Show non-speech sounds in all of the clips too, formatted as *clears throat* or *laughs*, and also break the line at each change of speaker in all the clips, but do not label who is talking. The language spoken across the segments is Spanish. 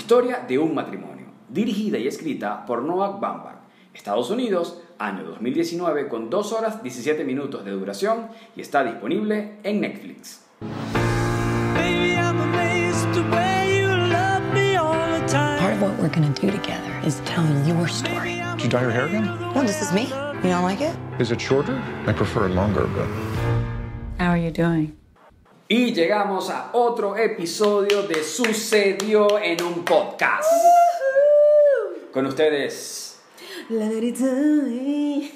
Historia de un matrimonio, dirigida y escrita por Noah Baumbach, Estados Unidos, año 2019, con 2 horas 17 minutos de duración y está disponible en Netflix.
What we're gonna do together is tell your story.
Did you dye your hair again?
No, this is me. You don't like it?
Is it shorter? I prefer it longer, but.
How are you doing?
Y llegamos a otro episodio de Sucedió en un podcast. Con ustedes. *laughs*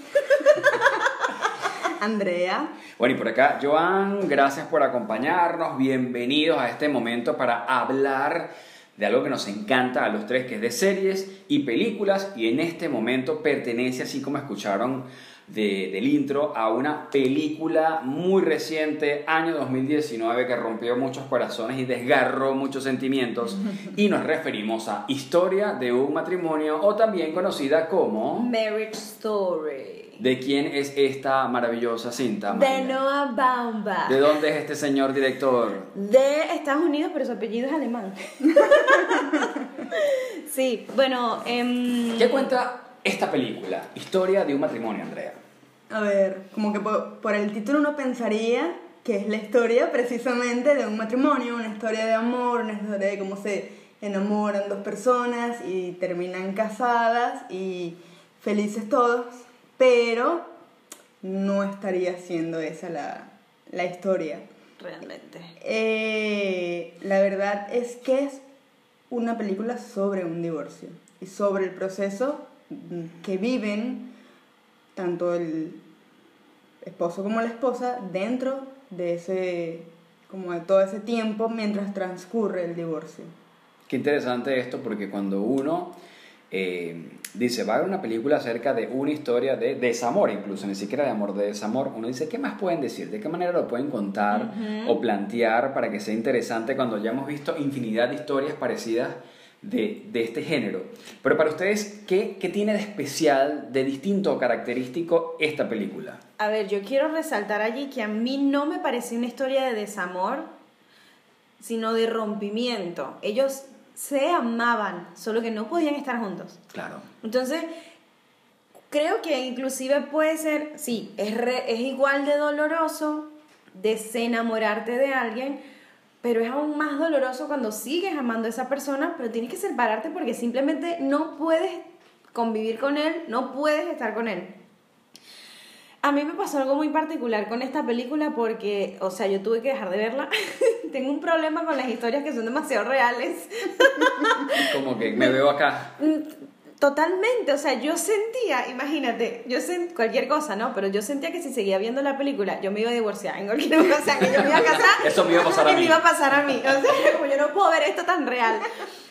Andrea.
bueno, y por acá, Joan, gracias por acompañarnos. Bienvenidos a este momento para hablar de algo que nos encanta a los tres, que es de series y películas. Y en este momento pertenece, así como escucharon de- del intro, a una película muy reciente, año 2019, que rompió muchos corazones y desgarró muchos sentimientos. *laughs* Y nos referimos a Historia de un matrimonio, o también conocida como...
Marriage Story.
¿De quién es esta maravillosa cinta?
De? Noah Baumbach.
¿De dónde es este señor director?
De Estados Unidos, pero su apellido es alemán. *laughs* sí, bueno. em,
¿Qué cuenta esta película? Historia de un matrimonio, Andrea.
A ver, como que por, por el título uno pensaría que es la historia precisamente de un matrimonio, una historia de amor, una historia de cómo se enamoran dos personas y terminan casadas y felices todos, pero no estaría siendo esa la, la historia.
Realmente.
Eh, la verdad es que es una película sobre un divorcio y sobre el proceso que viven tanto el esposo como la esposa dentro de ese como de todo ese tiempo mientras transcurre el divorcio.
Qué interesante esto porque cuando uno eh, dice, va a haber una película acerca de una historia de desamor, incluso ni siquiera de amor, de desamor, uno dice, ¿qué más pueden decir? ¿De qué manera lo pueden contar o plantear para que sea interesante cuando ya hemos visto infinidad de historias parecidas de, de este género? Pero para ustedes, ¿qué, ¿qué tiene de especial, de distinto o característico esta película?
A ver, yo quiero resaltar allí que a mí no me pareció una historia de desamor, sino de rompimiento. Ellos se amaban, solo que no podían estar juntos.
Claro.
Entonces, creo que inclusive puede ser, sí, es, re- es igual de doloroso desenamorarte de alguien, pero es aún más doloroso cuando sigues amando a esa persona, pero tienes que separarte porque simplemente no puedes convivir con él, no puedes estar con él. A mí me pasó algo muy particular con esta película porque, o sea, yo tuve que dejar de verla. *laughs* Tengo un problema con las historias que son demasiado reales. *laughs*
Como que me veo acá.
Totalmente, o sea, yo sentía, imagínate, yo sent cualquier cosa, ¿no? Pero yo sentía que si seguía viendo la película, yo me iba a divorciar en cualquier *laughs* o sea, que yo me iba a casar.
Eso me iba a *laughs* pasar a mí.
me iba a pasar a mí. O sea, *laughs* como yo no puedo ver esto tan real.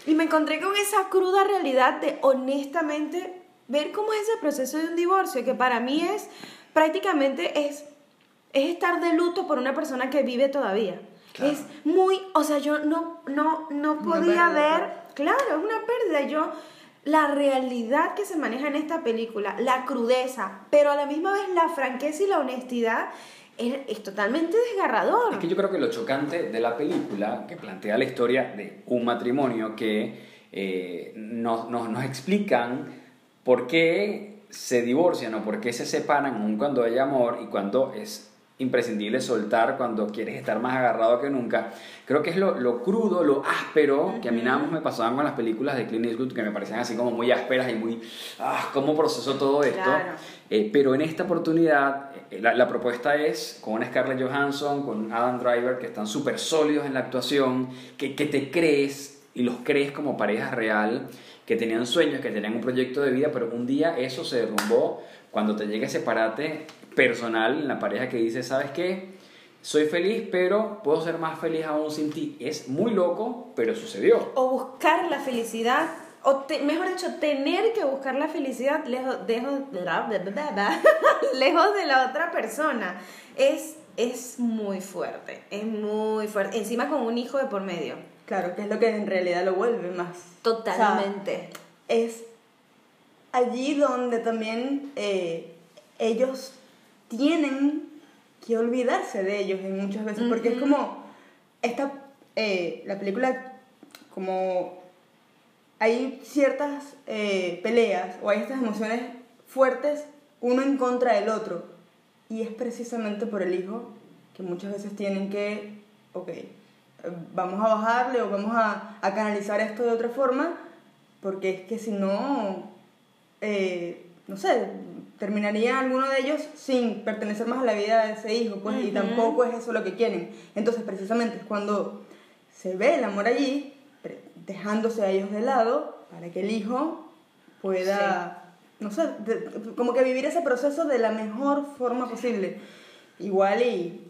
Y me encontré con esa cruda realidad de honestamente ver cómo es ese proceso de un divorcio, que para mí es prácticamente es, es estar de luto por una persona que vive todavía.
Claro.
Es muy, o sea, yo no, no, no podía ver, claro, es una pérdida. Yo, la realidad que se maneja en esta película, la crudeza, pero a la misma vez la franqueza y la honestidad es, es totalmente desgarrador.
Es que yo creo que lo chocante de la película, que plantea la historia de un matrimonio que eh, nos, nos, nos explican por qué se divorcian o por qué se separan aun cuando hay amor y cuando es imprescindible soltar cuando quieres estar más agarrado que nunca. Creo que es lo, lo crudo, lo áspero, que a mí nada más me pasaban con las películas de Clint Eastwood, que me parecían así como muy ásperas y muy... Ah, ¿Cómo procesó todo esto?
Claro.
Eh, pero en esta oportunidad, eh, la, la propuesta es con Scarlett Johansson, con Adam Driver, que están súper sólidos en la actuación, que, que te crees y los crees como pareja real, que tenían sueños, que tenían un proyecto de vida, pero un día eso se derrumbó cuando te llega ese parate personal en la pareja que dice, ¿sabes qué? Soy feliz, pero puedo ser más feliz aún sin ti. Es muy loco, pero sucedió.
O buscar la felicidad, o mejor dicho, tener que buscar la felicidad lejos, lejos, *laughs* lejos de la otra persona. Es, es muy fuerte, es muy fuerte. Encima con un hijo de por medio.
Claro, que es lo que en realidad lo vuelve más.
Totalmente.
O sea, es allí donde también eh, ellos tienen que olvidarse de ellos en muchas veces, porque es como esta, eh, la película como hay ciertas eh, peleas o hay estas emociones fuertes uno en contra del otro. Y es precisamente por el hijo que muchas veces tienen que, ok, vamos a bajarle o vamos a, a canalizar esto de otra forma, porque es que si no, eh, no sé, terminaría alguno de ellos sin pertenecer más a la vida de ese hijo, pues, y tampoco es eso lo que quieren. Entonces, precisamente es cuando se ve el amor allí, dejándose a ellos de lado, para que el hijo pueda, no sé, de- como que vivir ese proceso de la mejor forma posible. Igual y...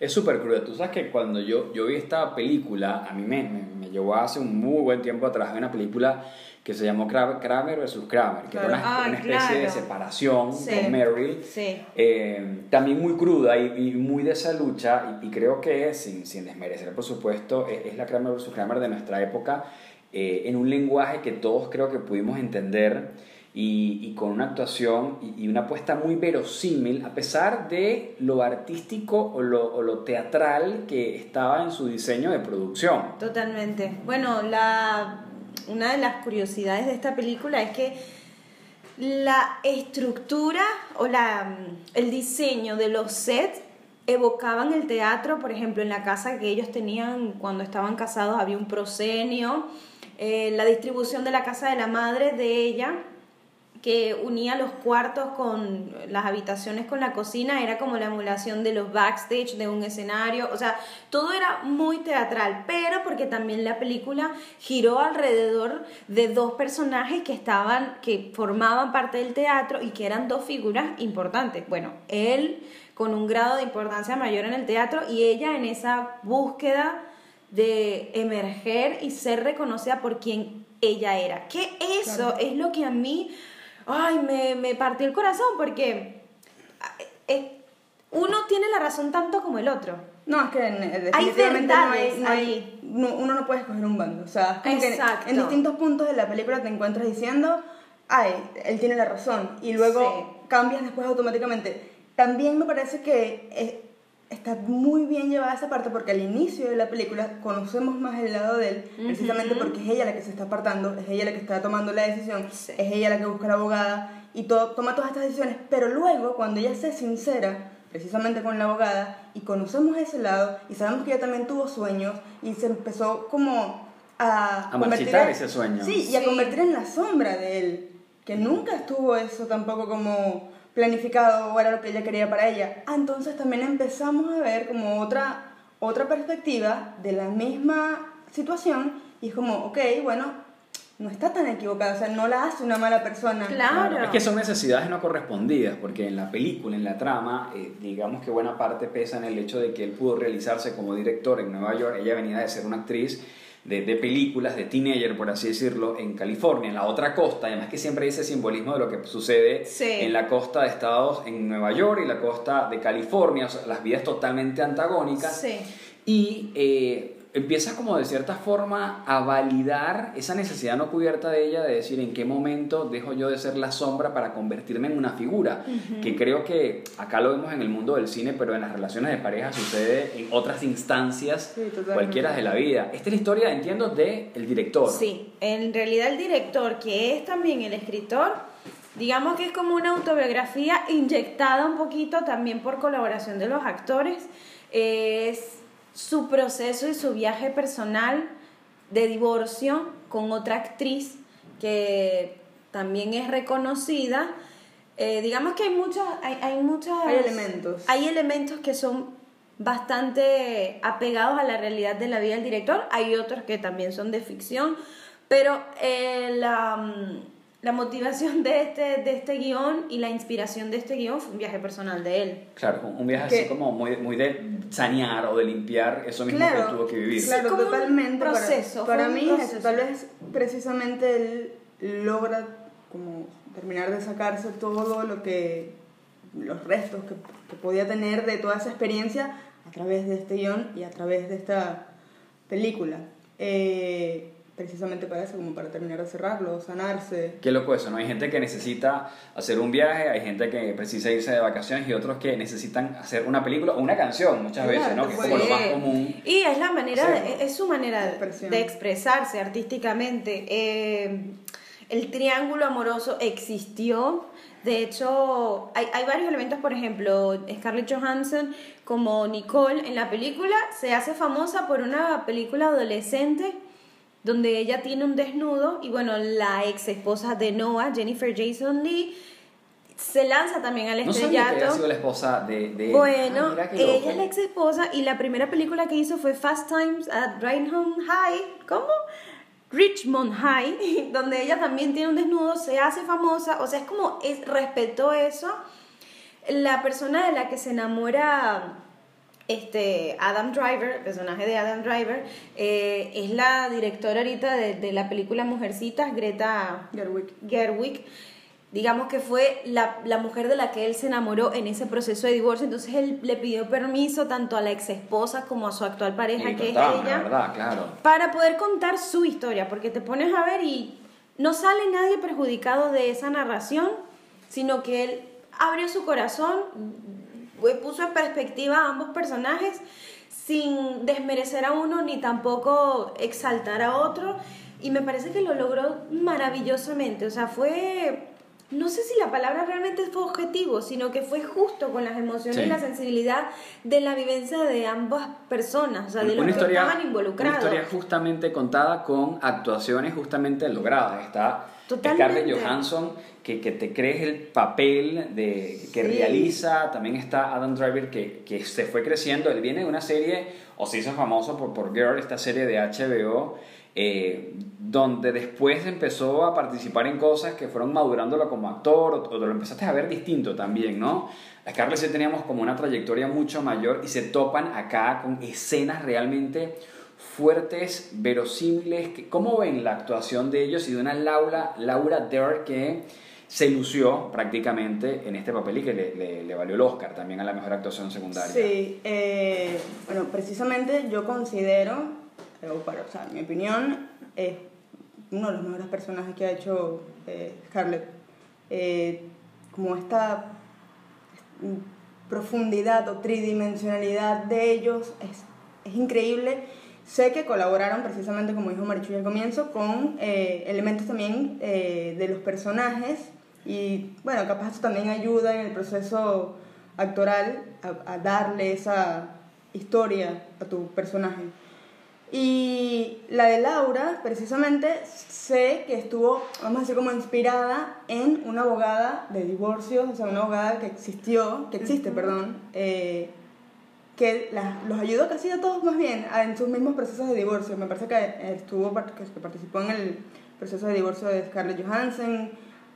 Es súper cruel. Tú sabes que cuando yo, yo vi esta película, a mí me, me, me llevó hace un muy buen tiempo atrás, una película que se llamó Kramer, Kramer vs. Kramer, que
Claro.
era una,
Ah,
una especie de
claro.
separación
Sí.
con Meryl.
Sí.
Eh, también muy cruda y, y muy de esa lucha, y, y creo que, sin, sin desmerecer, por supuesto, es, es la Kramer vs. Kramer de nuestra época, eh, en un lenguaje que todos creo que pudimos entender y, con una actuación y, una apuesta muy verosímil, a pesar de lo artístico o lo, teatral que estaba en su diseño de producción.
Totalmente. Bueno, una de las curiosidades de esta película es que la estructura o la, el diseño de los sets evocaban el teatro, por ejemplo, en la casa que ellos tenían cuando estaban casados había un proscenio, eh, la distribución de la casa de la madre de ella que unía los cuartos con las habitaciones con la cocina, era como la emulación de los backstage de un escenario, o sea, todo era muy teatral, pero porque también la película giró alrededor de dos personajes que estaban, que formaban parte del teatro y que eran dos figuras importantes. Bueno, él con un grado de importancia mayor en el teatro y ella en esa búsqueda de emerger y ser reconocida por quien ella era. Que eso es lo que a mí, ay, me, me partió el corazón porque eh, uno tiene la razón tanto como el otro.
No, es que eh, definitivamente no hay, no hay- no- uno no puede escoger un bando. O sea, en- distintos puntos de la película te encuentras diciendo, ay, él tiene la razón. Y luego
Sí.
cambias después automáticamente. También me parece que eh, está muy bien llevada esa parte porque al inicio de la película conocemos más el lado de él, precisamente porque es ella la que se está apartando, es ella la que está tomando la decisión,
Sí.
es ella la que busca a la abogada y todo, toma todas estas decisiones. Pero luego, cuando ella se sincera, precisamente con la abogada, y conocemos ese lado, y sabemos que ella también tuvo sueños, y se empezó como a...
A
convertir en-
ese sueño.
Sí, y a
Sí.
convertir en la sombra de él, que nunca estuvo eso tampoco como planificado o era lo que ella quería para ella. Ah, entonces también empezamos a ver como otra, otra perspectiva de la misma situación, y es como, ok, bueno, no está tan equivocada, o sea, no la hace una mala persona.
Claro.
Es que son necesidades no correspondidas, porque en la película, en la trama, eh, digamos que buena parte pesa en el hecho de que él pudo realizarse como director en Nueva York. Ella venía de ser una actriz de, de películas, de teenager, por así decirlo, en California, en la otra costa. Además que siempre hay ese simbolismo de lo que sucede
Sí.
en la costa de Estados, en Nueva York y la costa de California, o sea, las vidas totalmente antagónicas.
Sí.
Y eh, empieza como de cierta forma a validar esa necesidad no cubierta de ella de decir en qué momento dejo yo de ser la sombra para convertirme en una figura. Que creo que acá lo vemos en el mundo del cine, pero en las relaciones de pareja sucede en otras instancias
Sí,
cualquiera de la vida. Esta es la historia, entiendo, del el director.
Sí, en realidad el director, que es también el escritor, digamos que es como una autobiografía inyectada un poquito también por colaboración de los actores. Es su proceso y su viaje personal de divorcio con otra actriz que también es reconocida. Eh, digamos que hay muchos, hay, hay muchas...
Hay elementos.
Hay elementos que son bastante apegados a la realidad de la vida del director, hay otros que también son de ficción, pero eh, la, mm, la motivación de este, de este guion y la inspiración de este guion fue un viaje personal de él.
Claro, un viaje
Que-
así como muy, muy de sanear o de limpiar eso mismo
Claro,
que tuvo que vivir.
Claro,
como un
totalmente. para-
proceso,
Para,
fue un
mí, eso,
proceso.
tal vez precisamente él logra como terminar de sacarse todo lo que los restos que, que podía tener de toda esa experiencia a través de este guion y a través de esta película. Eh, precisamente para eso, como para terminar de cerrarlo, sanarse.
Qué loco eso, ¿no? Hay gente que necesita hacer un viaje, hay gente que precisa irse de vacaciones y otros que necesitan hacer una película o una canción muchas
Claro,
veces, ¿no? Que es como lo más común.
Y es la manera, de- es su manera de, de expresarse artísticamente. Eh, el triángulo amoroso existió. De hecho, hay, hay varios elementos, por ejemplo, Scarlett Johansson como Nicole en la película se hace famosa por una película adolescente donde ella tiene un desnudo y bueno, la ex esposa de Noah, Jennifer Jason Lee, se lanza también al
No sabía que
estrellato.
había sido la esposa de, de.
Bueno,
Ah,
ella es la ex esposa y la primera película que hizo fue Fast Times at Rhineham High, ¿cómo? Richmond High, *laughs* donde ella también tiene un desnudo, se hace famosa, o sea, es como es, respetó eso. La persona de la que se enamora este Adam Driver, el personaje de Adam Driver, eh, es la directora ahorita de, de la película Mujercitas, Greta
Gerwig.
Gerwig, digamos que fue la, la mujer de la que él se enamoró en ese proceso de divorcio, entonces él le pidió permiso tanto a la ex esposa como a su actual pareja,
Y
que es ella,
verdad, claro.
para poder contar su historia, porque te pones a ver y no sale nadie perjudicado de esa narración, sino que él abrió su corazón, puso en perspectiva a ambos personajes sin desmerecer a uno ni tampoco exaltar a otro, y me parece que lo logró maravillosamente, o sea, fue... No sé si la palabra realmente fue objetivo, sino que fue justo con las emociones
Sí.
y la sensibilidad de la vivencia de ambas personas, o sea, de los
una
que
historia,
estaban
una
involucrados.
historia justamente contada con actuaciones justamente logradas. Está
Totalmente.
Scarlett Johansson, que, que te crees el papel de, que
Sí.
realiza. También está Adam Driver, que, que se fue creciendo. Él viene de una serie, o se hizo famoso por, por Girl, esta serie de HBO, eh, donde después empezó a participar en cosas que fueron madurándolo como actor, o, o lo empezaste a ver distinto también, ¿no? A Scarlett sí teníamos como una trayectoria mucho mayor y se topan acá con escenas realmente fuertes, verosímiles. ¿Cómo ven la actuación de ellos y de una Laura, Laura Dern que se lució prácticamente en este papel y que le, le- le valió el Oscar también a la mejor actuación secundaria?
Sí, eh, bueno, precisamente yo considero, o para, o sea, mi opinión, es uno de los mejores personajes que ha hecho eh, Scarlett. Eh, como esta profundidad o tridimensionalidad de ellos es, es increíble. Sé que colaboraron precisamente, como dijo Marichuy al comienzo, con eh, elementos también eh, de los personajes y bueno, capaz eso también ayuda en el proceso actoral a, a darle esa historia a tu personaje. Y la de Laura, precisamente, sé que estuvo, vamos a decir, como inspirada en una abogada de divorcios, o sea, una abogada que existió, que existe, perdón, eh, que la- los ayudó casi a todos más bien a- en sus mismos procesos de divorcio. Me parece que estuvo, que participó en el proceso de divorcio de Scarlett Johansson,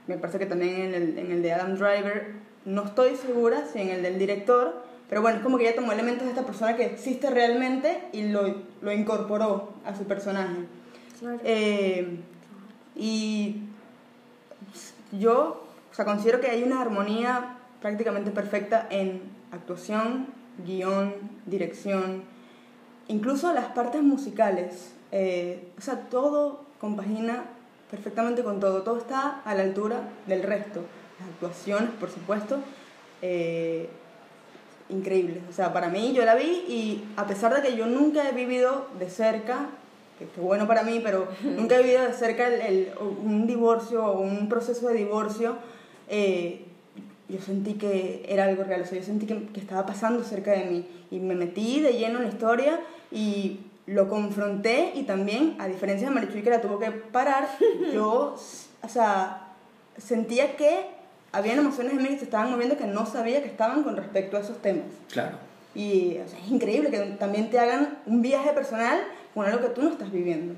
me parece que también en el, en el de Adam Driver, no estoy segura si en el del director, pero bueno, es como que ella tomó elementos de esta persona que existe realmente y lo, lo incorporó a su personaje.
Claro.
Eh, y yo o sea, considero que hay una armonía prácticamente perfecta en actuación, guion, dirección, incluso las partes musicales. Eh, o sea, todo compagina perfectamente con todo, todo está a la altura del resto. Las actuaciones, por supuesto, eh, increíbles. O sea, para mí yo la vi y a pesar de que yo nunca he vivido de cerca, que fue bueno para mí, pero *laughs* nunca he vivido de cerca el, el- un divorcio o un proceso de divorcio, eh, yo sentí que era algo real, o sea, yo sentí que, que estaba pasando cerca de mí y me metí de lleno en la historia y lo confronté y también, a diferencia de Marichuy que la tuvo que parar, *laughs* yo, o sea, sentía que habían emociones en mí que se estaban moviendo que no sabía que estaban con respecto a esos temas.
Claro.
Y o sea, es increíble que también te hagan un viaje personal con algo que tú no estás viviendo.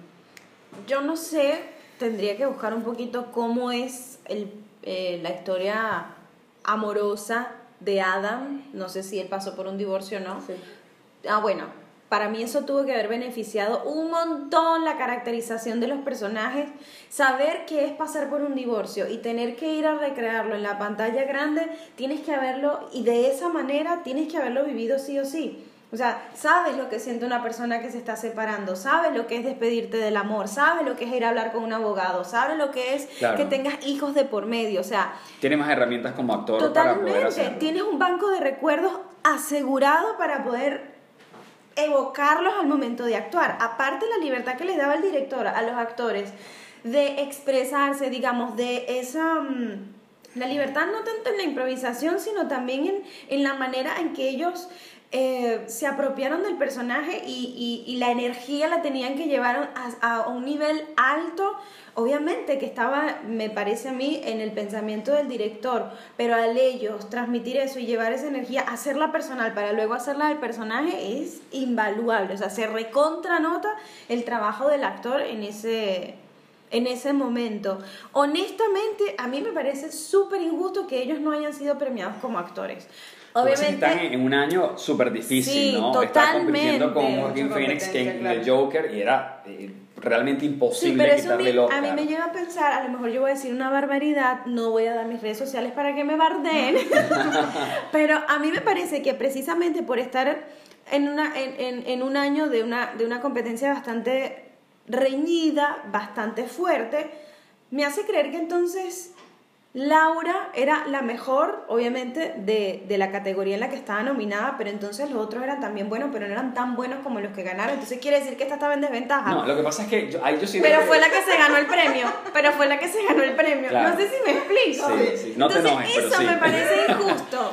Yo no sé, tendría que buscar un poquito cómo es el, eh, la historia amorosa de Adam. No sé si él pasó por un divorcio o no.
Sí.
Ah, bueno, para mí eso tuvo que haber beneficiado un montón la caracterización de los personajes, saber qué es pasar por un divorcio y tener que ir a recrearlo en la pantalla grande, tienes que haberlo, y de esa manera tienes que haberlo vivido sí o sí. O sea, sabes lo que siente una persona que se está separando, sabes lo que es despedirte del amor, sabes lo que es ir a hablar con un abogado, sabes lo que es
Claro.
que tengas hijos de por medio, o sea,
Tiene más herramientas como actor para poder
totalmente,
hacerlo.
tienes un banco de recuerdos asegurado para poder evocarlos al momento de actuar. Aparte la libertad que les daba el director a los actores de expresarse, digamos, de esa... mm, la libertad no tanto en la improvisación, sino también en, en la manera en que ellos eh, se apropiaron del personaje y, y- la energía la tenían que llevar a, a un nivel alto. Obviamente que estaba, me parece a mí, en el pensamiento del director, pero al ellos transmitir eso y llevar esa energía, hacerla personal para luego hacerla del personaje es invaluable. O sea, se recontranota el trabajo del actor en ese, en ese momento. Honestamente, a mí me parece súper injusto que ellos no hayan sido premiados como actores. Obviamente,
están en un año súper difícil,
Sí,
¿no? Está compitiendo con
totalmente.
Joaquin Phoenix que en el
claro.
Joker y era eh, realmente
Sí,
imposible
pero eso a
quitarle Oscar.
a mí me lleva a pensar, a lo mejor yo voy a decir una barbaridad, no voy a dar mis redes sociales para que me bardeen, *laughs* *laughs* pero a mí me parece que precisamente por estar en, una, en, en- en un año de una, de una competencia bastante reñida, bastante fuerte, me hace creer que entonces Laura era la mejor, obviamente, de, de la categoría en la que estaba nominada, pero entonces los otros eran también buenos, pero no eran tan buenos como los que ganaron. Entonces quiere decir que esta estaba en desventaja.
No, lo que pasa es que yo, ahí yo sí
Pero fue la que se ganó el premio. Pero fue la que se ganó el premio.
Claro.
No sé si me explico.
Sí, sí. No te
Entonces,
enojes, pero
eso
sí.
me parece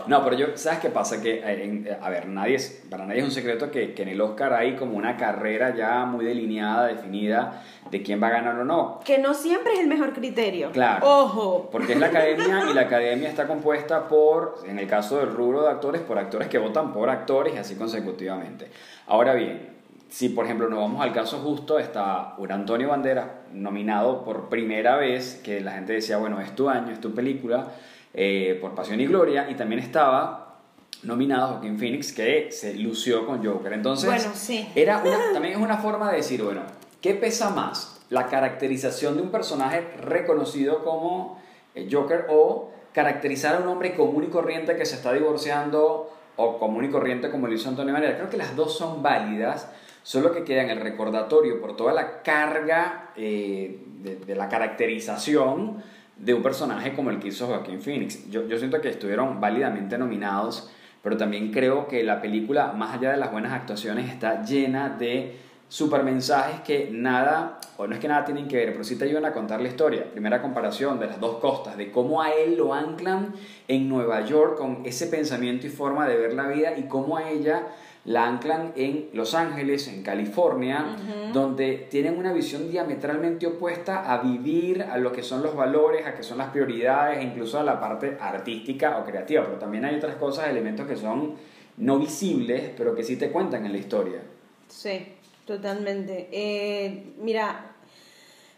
No, pero yo, ¿sabes qué pasa? Que, eh, en- a ver, nadie es, para nadie es un secreto que, que en el Oscar hay como una carrera ya muy delineada, definida, de quién va a ganar o no.
Que no siempre es el mejor criterio.
Claro.
Ojo.
Porque es la academia y la academia está compuesta por, en el caso del rubro de actores, por actores que votan por actores y así consecutivamente. Ahora bien, si por ejemplo nos vamos al caso justo, está un Antonio Banderas nominado por primera vez, que la gente decía, bueno, es tu año, es tu película, eh, por Pasión y Gloria, y también estaba nominado Joaquín Phoenix, que se lució con Joker. Entonces,
Bueno, sí.
era una- *laughs* también es una forma de decir, bueno, ¿qué pesa más? ¿La caracterización de un personaje reconocido como eh, Joker o caracterizar a un hombre común y corriente que se está divorciando o común y corriente como lo hizo Antonio Banderas? Creo que las dos son válidas, solo que queda en el recordatorio por toda la carga eh, de, de la caracterización de un personaje como el que hizo Joaquín Phoenix. Yo, yo siento que estuvieron válidamente nominados, pero también creo que la película, más allá de las buenas actuaciones, está llena de supermensajes que nada, o no es que nada tienen que ver, pero sí te ayudan a contar la historia. Primera comparación de las dos costas, de cómo a él lo anclan en Nueva York con ese pensamiento y forma de ver la vida y cómo a ella la anclan en Los Ángeles, en California, donde tienen una visión diametralmente opuesta a vivir, a lo que son los valores, a que son las prioridades, e incluso a la parte artística o creativa. Pero también hay otras cosas, elementos que son no visibles, pero que sí te cuentan en la historia.
Sí, totalmente. Eh, mira,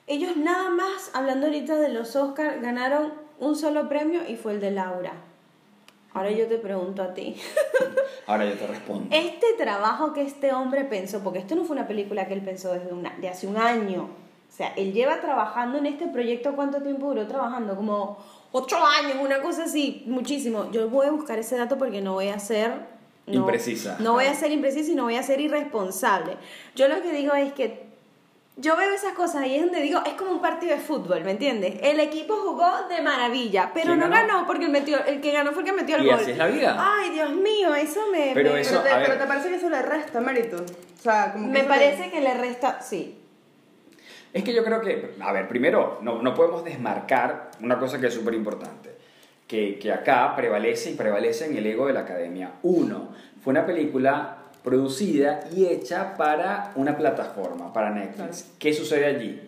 ellos nada más, hablando ahorita de los Oscars, ganaron un solo premio y fue el de Laura. Ahora yo te pregunto a ti. *laughs*
Ahora yo te respondo.
Este trabajo que este hombre pensó, porque esto no fue una película que él pensó desde una, de hace un año. O sea, él lleva trabajando en este proyecto, ¿cuánto tiempo duró trabajando? Como ocho años, una cosa así, muchísimo. Yo voy a buscar ese dato porque no voy a ser... no-
Imprecisa.
No voy a ser imprecisa y no voy a ser irresponsable. Yo lo que digo es que yo veo esas cosas y es donde digo, es como un partido de fútbol, ¿me entiendes? El equipo jugó de maravilla, pero
¿Quién
no
ganó?
ganó porque el, metió, el que ganó fue el que metió el
Y
gol.
así es la vida.
Ay, Dios mío, eso me...
Pero
me-
eso-
Pero te,
a ver.
pero te parece que eso le resta mérito. O sea, como que
me parece que le resta, sí.
Es que yo creo que, a ver, primero, no, no podemos desmarcar una cosa que es súper importante, que, que acá prevalece y prevalece en el ego de la academia. Uno, fue una película producida y hecha para una plataforma, para Netflix. ¿Qué sucede allí?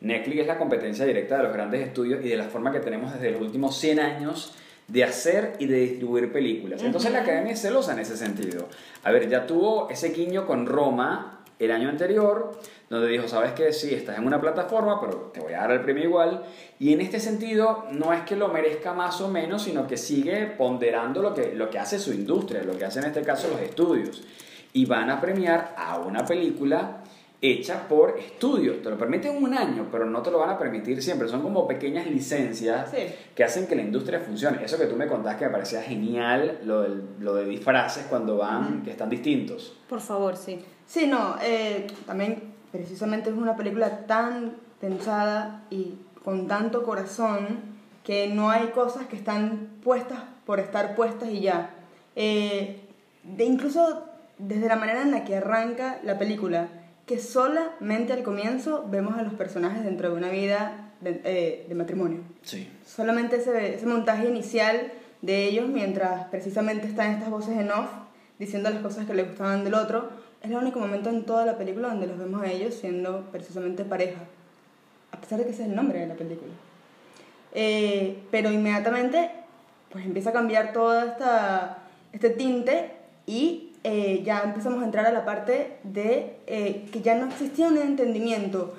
Netflix es la competencia directa de los grandes estudios y de la forma que tenemos desde los últimos 100 años de hacer y de distribuir películas. Entonces la academia es celosa en ese sentido. A ver, ya tuvo ese guiño con Roma el año anterior, donde dijo, sabes que sí, estás en una plataforma, pero te voy a dar el premio igual. Y en este sentido, no es que lo merezca más o menos, sino que sigue ponderando lo que, lo que hace su industria, lo que hace en este caso los estudios. Y van a premiar a una película hecha por estudios. Te lo permiten un año, pero no te lo van a permitir siempre. Son como pequeñas licencias
Sí.
que hacen que la industria funcione. Eso que tú me contaste que me parecía genial, lo, del- lo de disfraces cuando van, que están distintos.
Por favor, sí.
Sí, no, eh, también precisamente es una película tan pensada y con tanto corazón que no hay cosas que están puestas por estar puestas y ya. Eh, de incluso desde la manera en la que arranca la película, que solamente al comienzo vemos a los personajes dentro de una vida de, eh, de matrimonio.
Sí.
Solamente ese, ese montaje inicial de ellos mientras precisamente están estas voces en off diciendo las cosas que les gustaban del otro, es el único momento en toda la película donde los vemos a ellos siendo precisamente pareja, a pesar de que ese es el nombre de la película. Eh, pero inmediatamente pues empieza a cambiar todo esta, este tinte y eh, ya empezamos a entrar a la parte de eh, que ya no existía un entendimiento.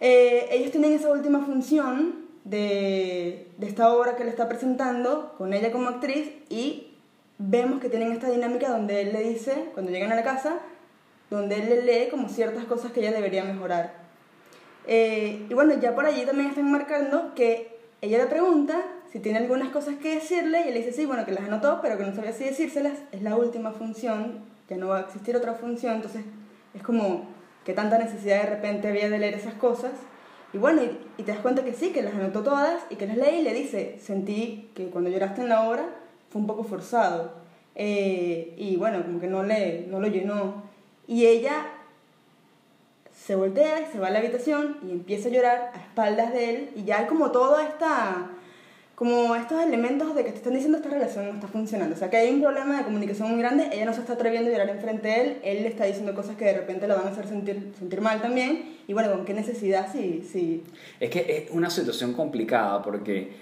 Eh, ellos tienen esa última función de, de esta obra que le está presentando con ella como actriz y vemos que tienen esta dinámica donde él le dice, cuando llegan a la casa, donde él le lee como ciertas cosas que ella debería mejorar. Eh, y bueno, ya por allí también están marcando que ella le pregunta si tiene algunas cosas que decirle y él dice sí, bueno, que las anotó, pero que no sabía si decírselas. Es la última función, ya no va a existir otra función, entonces es como que tanta necesidad de repente había de leer esas cosas. Y bueno, y, y te das cuenta que sí, que las anotó todas y que las lee y le dice, sentí que cuando lloraste en la obra fue un poco forzado. Eh, y bueno, como que no, le, no lo llenó. Y ella se voltea y se va a la habitación y empieza a llorar a espaldas de él y ya hay como toda esta como estos elementos de que te están diciendo esta relación no está funcionando. O sea que hay un problema de comunicación muy grande ella no se está atreviendo a llorar enfrente de él él le está diciendo cosas que de repente lo van a hacer sentir, sentir mal también. Y bueno con qué necesidad si, si
Es que es una situación complicada porque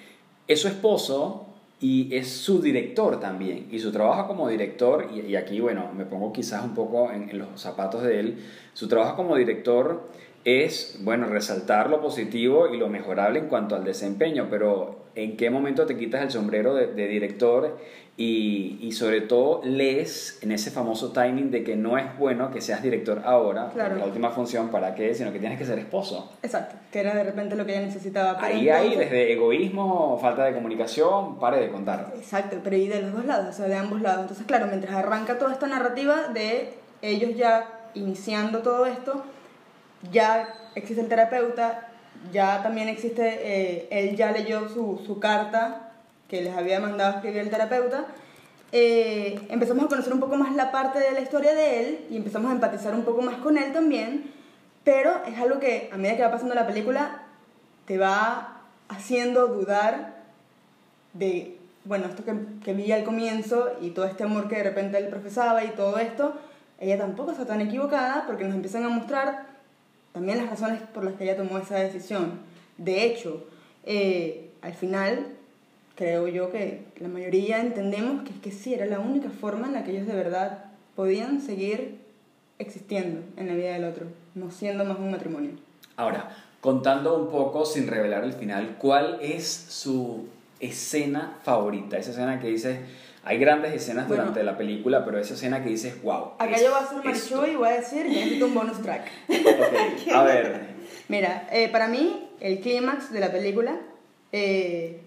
es su esposo y es su director también. Y su trabajo como director, y, y aquí, bueno, me pongo quizás un poco en, en los zapatos de él, su trabajo como director es, bueno, resaltar lo positivo y lo mejorable en cuanto al desempeño, pero ¿en qué momento te quitas el sombrero de, de director y, y sobre todo lees en ese famoso timing de que no es bueno que seas director ahora,
Claro.
la última función, ¿para qué? Sino que tienes que ser esposo.
exacto que era de repente lo que ella necesitaba pero
Ahí hay
entonces-
desde egoísmo, falta de comunicación, pare de contar.
Exacto, pero y de los dos lados, o sea, de ambos lados. Entonces, claro, mientras arranca toda esta narrativa de ellos ya iniciando todo esto, ya existe el terapeuta, ya también existe, eh, él ya leyó su, su carta que les había mandado escribir el terapeuta. Eh, empezamos a conocer un poco más la parte de la historia de él y empezamos a empatizar un poco más con él también, pero es algo que a medida que va pasando la película te va haciendo dudar de, bueno, esto que, que vi al comienzo y todo este amor que de repente él profesaba y todo esto, ella tampoco está tan equivocada porque nos empiezan a mostrar también las razones por las que ella tomó esa decisión. De hecho, eh, al final creo yo que la mayoría entendemos que es que sí, era la única forma en la que ellos de verdad podían seguir existiendo en la vida del otro, no siendo más un matrimonio.
Ahora, contando un poco sin revelar el final, ¿cuál es su escena favorita? Esa escena que dices, hay grandes escenas
Bueno.
durante la película, pero esa escena que dices, wow.
Acá
es
yo voy a hacer
esto".
Marichu y voy a decir que necesito un bonus track. *laughs*
Ok, a ver, *laughs*
Mira, eh, para mí el clímax de la película, eh,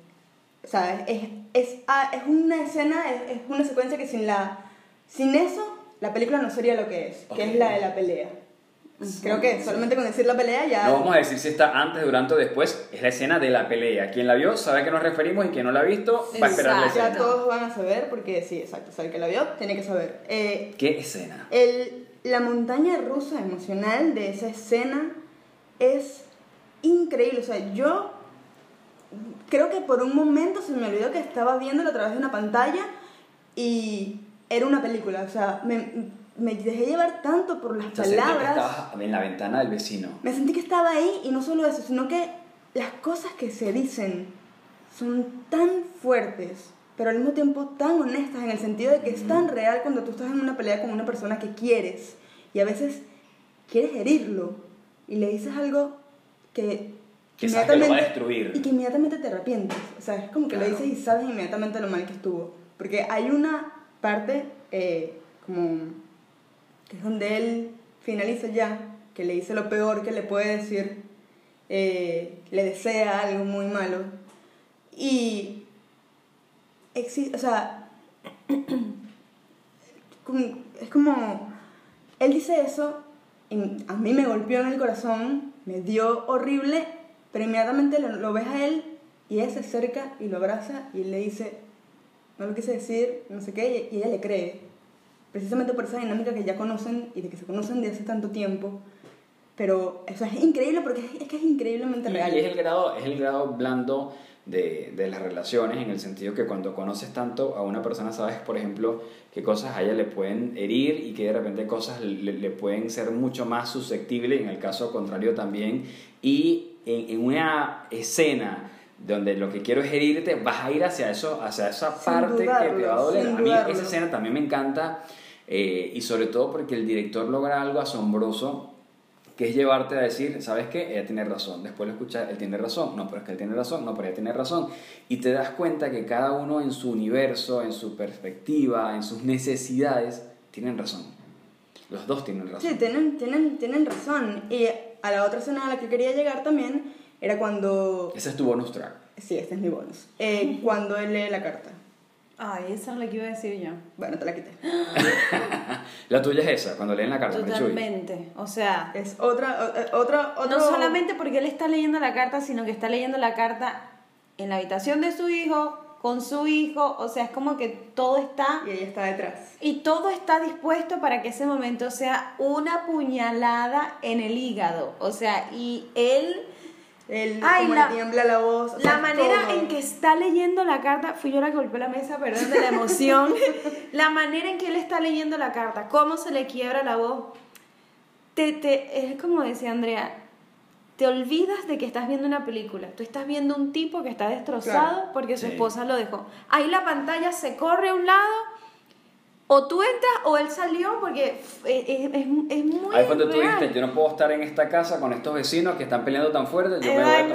sea, es, es, ah, es una escena, es, es una secuencia que sin, la, sin eso la película no sería lo que es,
Ok.
que es la de la pelea. Creo que solamente con decir la pelea ya...
no vamos a decir si está antes, durante o después, es la escena de la pelea. Quien la vio sabe a qué nos referimos y quien no la ha visto va a esperar la
Exacto.
ya
escena.
todos van a saber, porque sí, exacto, o sea, el que la vio tiene que saber. Eh,
¿Qué escena?
El, la montaña rusa emocional de esa escena es increíble. O sea, yo creo que por un momento se me olvidó que estaba viéndolo a través de una pantalla y era una película. O sea, me, me dejé llevar tanto por las
O sea, sentí que
palabras.
estabas en la ventana del vecino.
Me sentí que estaba ahí y no solo eso, sino que las cosas que se dicen son tan fuertes, pero al mismo tiempo tan honestas en el sentido de que es tan real cuando tú estás en una pelea con una persona que quieres y a veces quieres herirlo y le dices algo que,
Que sabes que lo va a destruir.
y que inmediatamente te arrepientes. O sea, es como que
Claro.
lo dices y sabes inmediatamente lo mal que estuvo. Porque hay una parte eh, como que es donde él finaliza ya, que le dice lo peor que le puede decir, eh, le desea algo muy malo. Y existe, o sea, *clears throat* es como, él dice eso, a mí me golpeó en el corazón, me dio horrible, pero inmediatamente lo, lo ves a él y ella se acerca y lo abraza y él le dice, no lo quise decir, no sé qué, y ella le cree, precisamente por esa dinámica que ya conocen y de que se conocen de hace tanto tiempo. Pero eso es increíble porque es, es que es increíblemente
Y,
real.
y es el grado, es el grado blando de, de las relaciones en el sentido que cuando conoces tanto a una persona sabes, por ejemplo, qué cosas a ella le pueden herir y que de repente cosas le, le pueden ser mucho más susceptibles, en el caso contrario también. Y en, en una escena donde lo que quiero es herirte, vas a ir hacia eso, hacia esa
Sin
parte que te
dudarlo,
va a doler. A mí
dudarlo.
esa escena también me encanta eh, y sobre todo porque el director logra algo asombroso que es llevarte a decir, ¿sabes qué? Ella tiene razón. Después lo escuchas, él tiene razón. No, pero es que él tiene razón. No, pero ella tiene razón. Y te das cuenta que cada uno en su universo, en su perspectiva, en sus necesidades, tienen razón. Los dos tienen razón.
Sí, tienen, tienen, tienen razón. Y a la otra escena a la que quería llegar también era cuando...
Ese es tu bonus track.
Sí, este es mi bonus. Eh, cuando él lee la carta.
Ay, esa es la que iba a decir yo.
Bueno, te la quité. *laughs*
La tuya es esa, cuando leen la carta.
Totalmente. O sea,
Es otra, eh, otra, otro...
no solamente porque él está leyendo la carta, sino que está leyendo la carta en la habitación de su hijo, con su hijo. O sea, es como que todo está
Y ella está detrás.
y todo está dispuesto para que ese momento sea una puñalada en el hígado. O sea, y él,
Él
Ay,
como
la-
le tiembla la voz. o
la
sea,
manera
todo.
en que está leyendo la carta, fui yo la que golpeé la mesa, perdón, de la emoción. *laughs* la manera en que él está leyendo la carta, cómo se le quiebra la voz. Te, te, es como decía Andrea, te olvidas de que estás viendo una película. Tú estás viendo un tipo que está destrozado
Claro.
porque su
Sí.
esposa lo dejó. Ahí la pantalla se corre a un lado, o tú entras o él salió porque es, es, es- es muy
Ahí cuando tú dijiste, yo no puedo estar en esta casa con estos vecinos que están peleando tan fuerte, yo me voy a.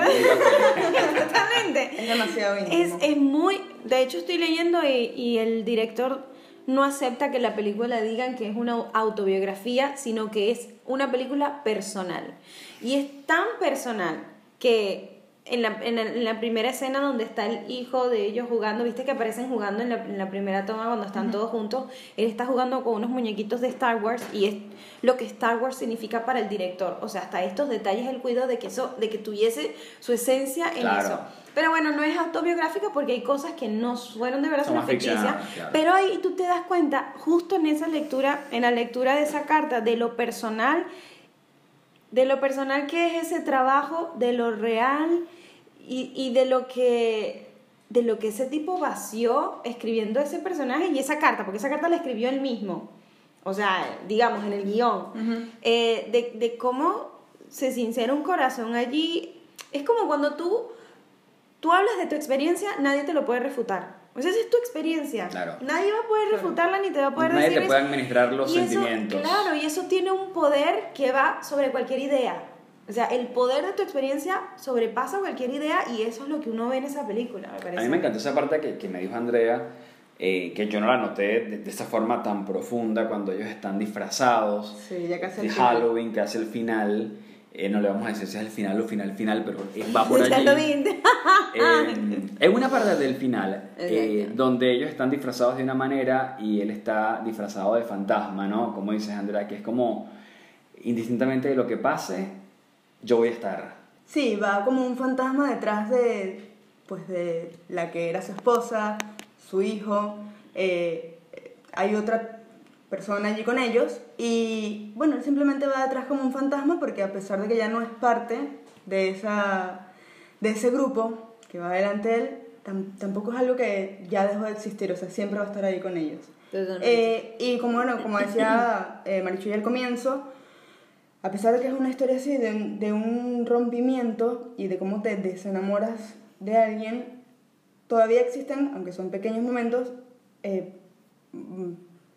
Totalmente. *laughs*
Es demasiado
Es,
íntimo.
es muy. De hecho, estoy leyendo y, y el director no acepta que la película digan que es una autobiografía, sino que es una película personal. Y es tan personal que en la, en la- en la primera escena donde está el hijo de ellos jugando, viste que aparecen jugando en la, en la primera toma cuando están todos juntos, él está jugando con unos muñequitos de Star Wars y es lo que Star Wars significa para el director. O sea, hasta estos detalles él cuidó de que eso, de que tuviese su esencia en
Claro.
eso. Pero bueno, no es autobiográfica porque hay cosas que no fueron de verdad,
Son
ficticias.
claro.
Pero ahí tú te das cuenta, justo en esa lectura, en la lectura de esa carta, de lo personal, de lo personal que es ese trabajo, de lo real y, y de lo que de lo que ese tipo vació escribiendo ese personaje y esa carta, porque esa carta la escribió él mismo, o sea, digamos, en el guion, eh, de, de cómo se sincera un corazón allí. Es como cuando tú, tú hablas de tu experiencia, nadie te lo puede refutar. Pues esa es tu experiencia.
Claro.
Nadie va a poder refutarla ni te va a poder
Nadie
decir
te puede
eso.
administrar los
Y eso,
sentimientos.
claro, y eso tiene un poder que va sobre cualquier idea. O sea, el poder de tu experiencia sobrepasa cualquier idea y eso es lo que uno ve en esa película, me parece.
A mí me encantó esa parte que, que me dijo Andrea, eh, que yo no la noté de, de esa forma tan profunda cuando ellos están disfrazados
Sí, ya casi
de. Halloween, que hace el final. Eh, no le vamos a decir si es el final o final final, pero va por *laughs* allí. *laughs* Eh, es una parte del final eh, donde ellos están disfrazados de una manera y él está disfrazado de fantasma, ¿no? Como dices Andrea, que es como indistintamente de lo que pase, yo voy a estar.
Sí, va como un fantasma detrás de, pues de la que era su esposa, su hijo. eh, hay otra persona allí con ellos y bueno, él simplemente va detrás como un fantasma porque a pesar de que ya no es parte de, esa, de ese grupo que va delante de él, tam- tampoco es algo que ya dejó de existir, o sea, siempre va a estar ahí con ellos. Eh, y como, bueno, como decía *coughs* eh, Marichuy al comienzo, a pesar de que es una historia así, de, un- de un rompimiento y de cómo te desenamoras de alguien, todavía existen, aunque son pequeños momentos, eh, mm,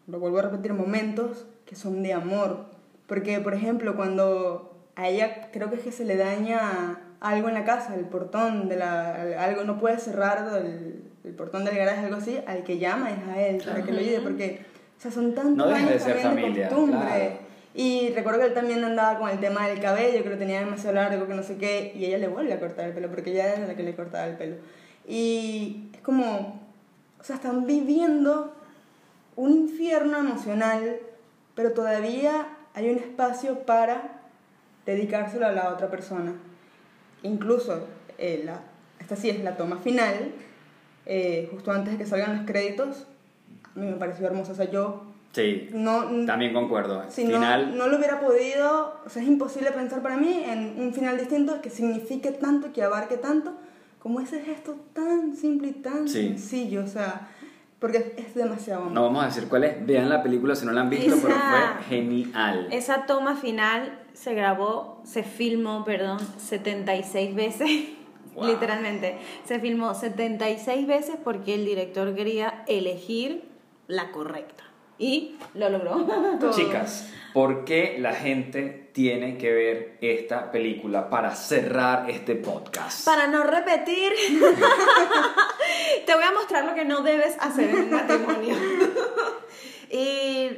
lo vuelvo a repetir, momentos que son de amor. Porque, por ejemplo, cuando a ella creo que es que se le daña algo en la casa, el portón de la... algo no puede cerrar el, el portón del garaje, algo así, al que llama es a él para que lo ayude, porque, o sea, son tantos
No de
años
ser
también
familia,
costumbre.
claro.
Y recuerdo que él también andaba con el tema del cabello, que lo tenía demasiado largo, que no sé qué, y ella le vuelve a cortar el pelo, porque ella era la que le cortaba el pelo. Y es como, o sea, están viviendo un infierno emocional, pero todavía hay un espacio para dedicárselo a la otra persona. Incluso, eh, la, esta sí es la toma final, eh, justo antes de que salgan los créditos, a mí me pareció hermosa. O sea, yo
Sí,
no...
también concuerdo.
Si no,
Final,
no lo hubiera podido, o sea, es imposible pensar para mí en un final distinto que signifique tanto, que abarque tanto, como ese gesto tan simple y tan
Sí.
sencillo, o sea, porque es demasiado
no vamos a decir cuál es, vean la película si no la han visto, pero fue genial.
Esa toma final se grabó, se filmó, perdón, 76 veces.
Wow.
Literalmente. Se filmó 76 veces porque el director quería elegir la correcta. Y lo logró. *laughs*
Chicas, ¿por qué la gente tiene que ver esta película para cerrar este podcast?
Para no repetir, *laughs* te voy a mostrar lo que no debes hacer en un matrimonio. y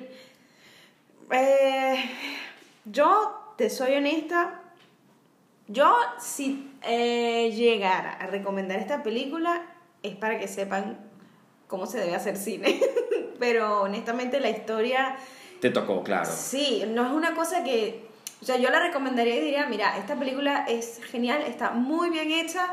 eh, yo te soy honesta, yo si eh, llegara a recomendar esta película es para que sepan cómo se debe hacer cine. *laughs* Pero honestamente la historia
Te tocó, claro.
Sí, no es una cosa que. O sea, yo la recomendaría y diría: mira, esta película es genial, está muy bien hecha,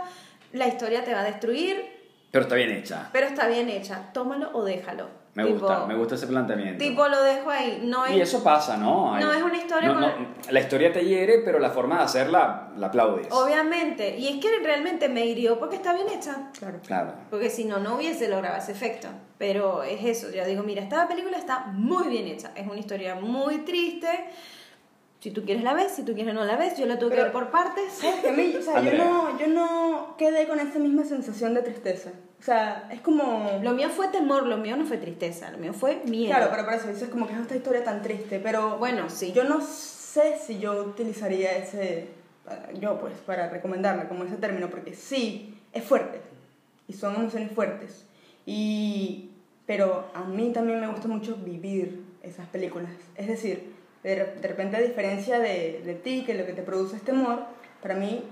la historia te va a destruir,
Pero está bien hecha.
pero está bien hecha. Tómalo o déjalo.
Me
Tipo-
gusta, me gusta ese planteamiento.
Tipo, lo dejo ahí. No es.
Y eso pasa, ¿no?
No
Hay-
es una historia
no-
con-
no, la historia te hiere, pero la forma de hacerla la aplaudes.
Obviamente. Y es que realmente me hirió porque está bien hecha.
Claro.
Claro.
Porque si no, no hubiese logrado ese efecto. Pero es eso, yo digo, mira, esta película está muy bien hecha. Es una historia muy triste. Si tú quieres la ves, si tú quieres no la ves. Yo la tuve que ver por partes.
¿Sabes qué? A mí, o sea, yo no, yo no quedé con esa misma sensación de tristeza. O sea, es como...
Lo mío fue temor, lo mío no fue tristeza, lo mío fue miedo.
Claro, pero por eso dices como que es esta historia tan triste, pero
Bueno, sí.
yo no sé si yo utilizaría ese, yo pues, para recomendarla como ese término, porque sí, es fuerte, y son emociones fuertes, y, pero a mí también me gusta mucho vivir esas películas, es decir, de, de repente a diferencia de, de ti, que lo que te produce es temor, para mí,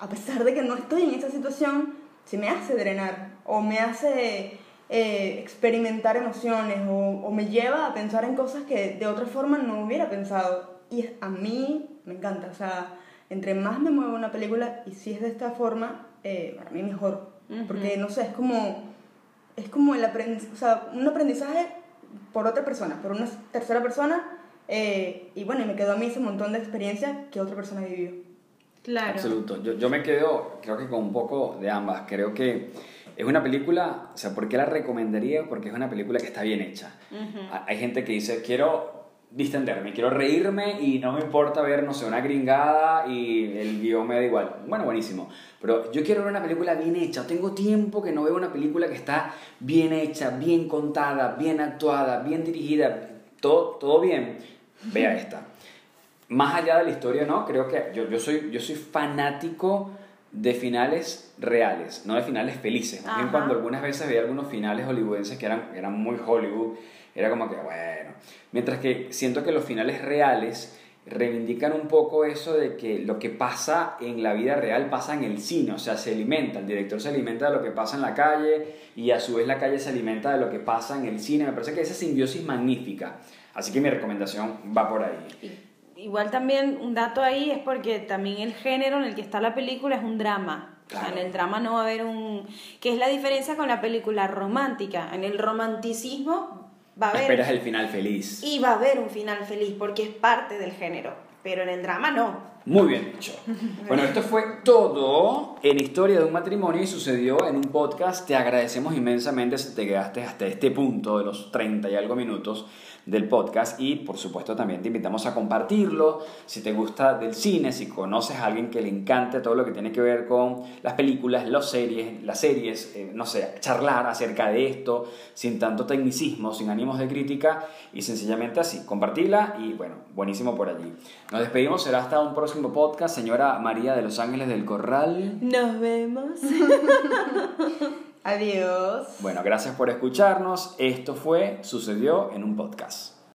a pesar de que no estoy en esa situación, sí me hace drenar, o me hace eh, experimentar emociones o, o me lleva a pensar en cosas que de otra forma no hubiera pensado. Y a mí me encanta, o sea, entre más me mueve una película y si es de esta forma, eh, para mí mejor. Porque, no sé, es como, es como el aprendiz, o sea, un aprendizaje por otra persona, por una tercera persona. Eh, y bueno, y me quedó a mí ese montón de experiencia que otra persona vivió.
Claro.
Absoluto. Yo, yo me quedo, creo que con un poco de ambas. Creo que es una película, o sea, ¿por qué la recomendaría? Porque es una película que está bien hecha. Ha- Hay gente que dice, quiero distenderme, quiero reírme y no me importa ver, no sé, una gringada y el guion me da igual. Bueno, buenísimo. Pero yo quiero ver una película bien hecha. Tengo tiempo que no veo una película que está bien hecha, bien contada, bien actuada, bien dirigida, todo, todo bien. Vea esta más allá de la historia, ¿no? Creo que yo, yo, soy, yo soy fanático de finales reales, no de finales felices. Más bien cuando algunas veces veía algunos finales hollywoodenses que eran, eran muy Hollywood, era como que, bueno. Mientras que siento que los finales reales reivindican un poco eso de que lo que pasa en la vida real pasa en el cine, o sea, se alimenta, el director se alimenta de lo que pasa en la calle y a su vez la calle se alimenta de lo que pasa en el cine. Me parece que esa simbiosis magnífica. Así que mi recomendación va por ahí.
Igual también un dato ahí es porque también el género en el que está la película es un drama. O
Claro.
sea, en el drama no va a haber un... que es la diferencia con la película romántica. En el romanticismo va a haber...
Esperas el final feliz.
Y va a haber un final feliz porque es parte del género. Pero en el drama no.
Muy bien dicho. *laughs* Bueno, esto fue todo en Historia de un matrimonio y sucedió en un podcast. Te agradecemos inmensamente si te quedaste hasta este punto de los 30 y algo minutos del podcast y por supuesto también te invitamos a compartirlo si te gusta del cine, si conoces a alguien que le encante todo lo que tiene que ver con las películas, las series, las series, eh, no sé, charlar acerca de esto sin tanto tecnicismo, sin ánimos de crítica y sencillamente así, compartirla y bueno, buenísimo por allí. Nos despedimos, será hasta un próximo podcast, señora María de Los Ángeles del Corral.
Nos vemos. *laughs*
Adiós.
Bueno, gracias por escucharnos. Esto fue Sucedió en un podcast.